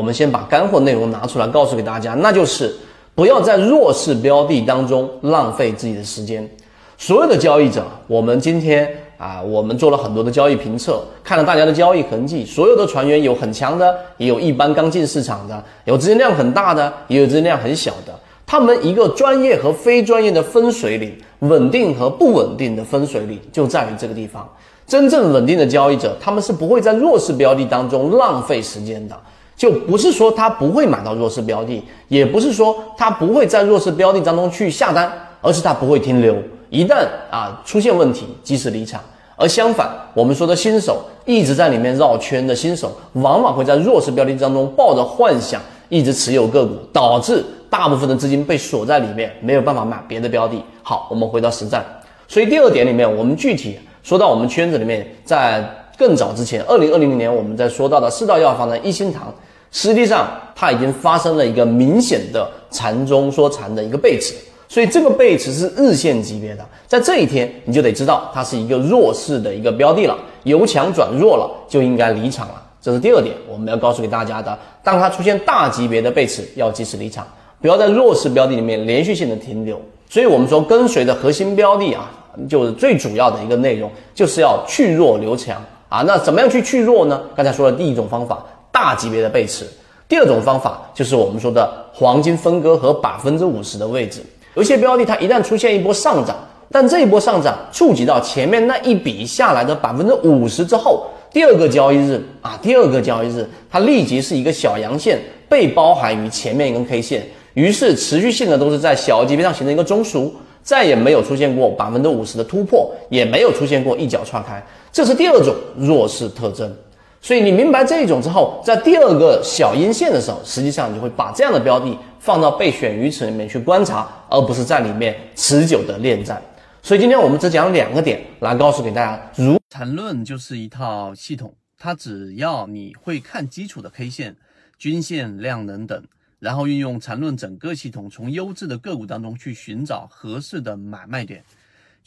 我们先把干货内容拿出来告诉给大家，那就是不要在弱势标的当中浪费自己的时间。所有的交易者，我们今天啊，我们做了很多的交易评测，看了大家的交易痕迹，所有的船员有很强的，也有一般刚进市场的，有资金量很大的，也有资金量很小的。他们一个专业和非专业的分水岭，稳定和不稳定的分水岭就在于这个地方。真正稳定的交易者，他们是不会在弱势标的当中浪费时间的。就不是说他不会买到弱势标的，也不是说他不会在弱势标的当中去下单，而是他不会停留。一旦啊出现问题，及时离场。而相反，我们说的新手一直在里面绕圈的新手，往往会在弱势标的当中抱着幻想，一直持有个股，导致。大部分的资金被锁在里面，没有办法买别的标的。好，我们回到实战。所以第二点里面，我们具体说到我们圈子里面，在更早之前，二零二零年我们在说到的四道药房的一心堂，实际上它已经发生了一个明显的缠中说禅的一个背驰。所以这个背驰是日线级别的，在这一天你就得知道它是一个弱势的一个标的了，由强转弱了，就应该离场了。这是第二点，我们要告诉给大家的。当它出现大级别的背驰，要及时离场。不要在弱势标的里面连续性的停留，所以我们说跟随着核心标的啊，就是最主要的一个内容，就是要去弱留强啊。那怎么样去去弱呢？刚才说的第一种方法，大级别的背驰；第二种方法就是我们说的黄金分割和百分之五十的位置。有些标的它一旦出现一波上涨，但这一波上涨触及到前面那一笔下来的百分之五十之后，第二个交易日啊，第二个交易日它立即是一个小阳线被包含于前面一根 K 线。于是持续性的都是在小级别上形成一个中枢，再也没有出现过百分之五十的突破，也没有出现过一脚踹开，这是第二种弱势特征。所以你明白这一种之后，在第二个小阴线的时候，实际上你就会把这样的标的放到备选鱼池里面去观察，而不是在里面持久的恋战。所以今天我们只讲两个点来告诉给大家，如缠论就是一套系统，它只要你会看基础的 K 线、均线、量能等。然后运用缠论整个系统，从优质的个股当中去寻找合适的买卖点。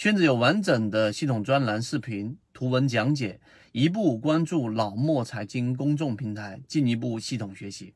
圈子有完整的系统专栏、视频、图文讲解，一步关注老莫财经公众平台，进一步系统学习。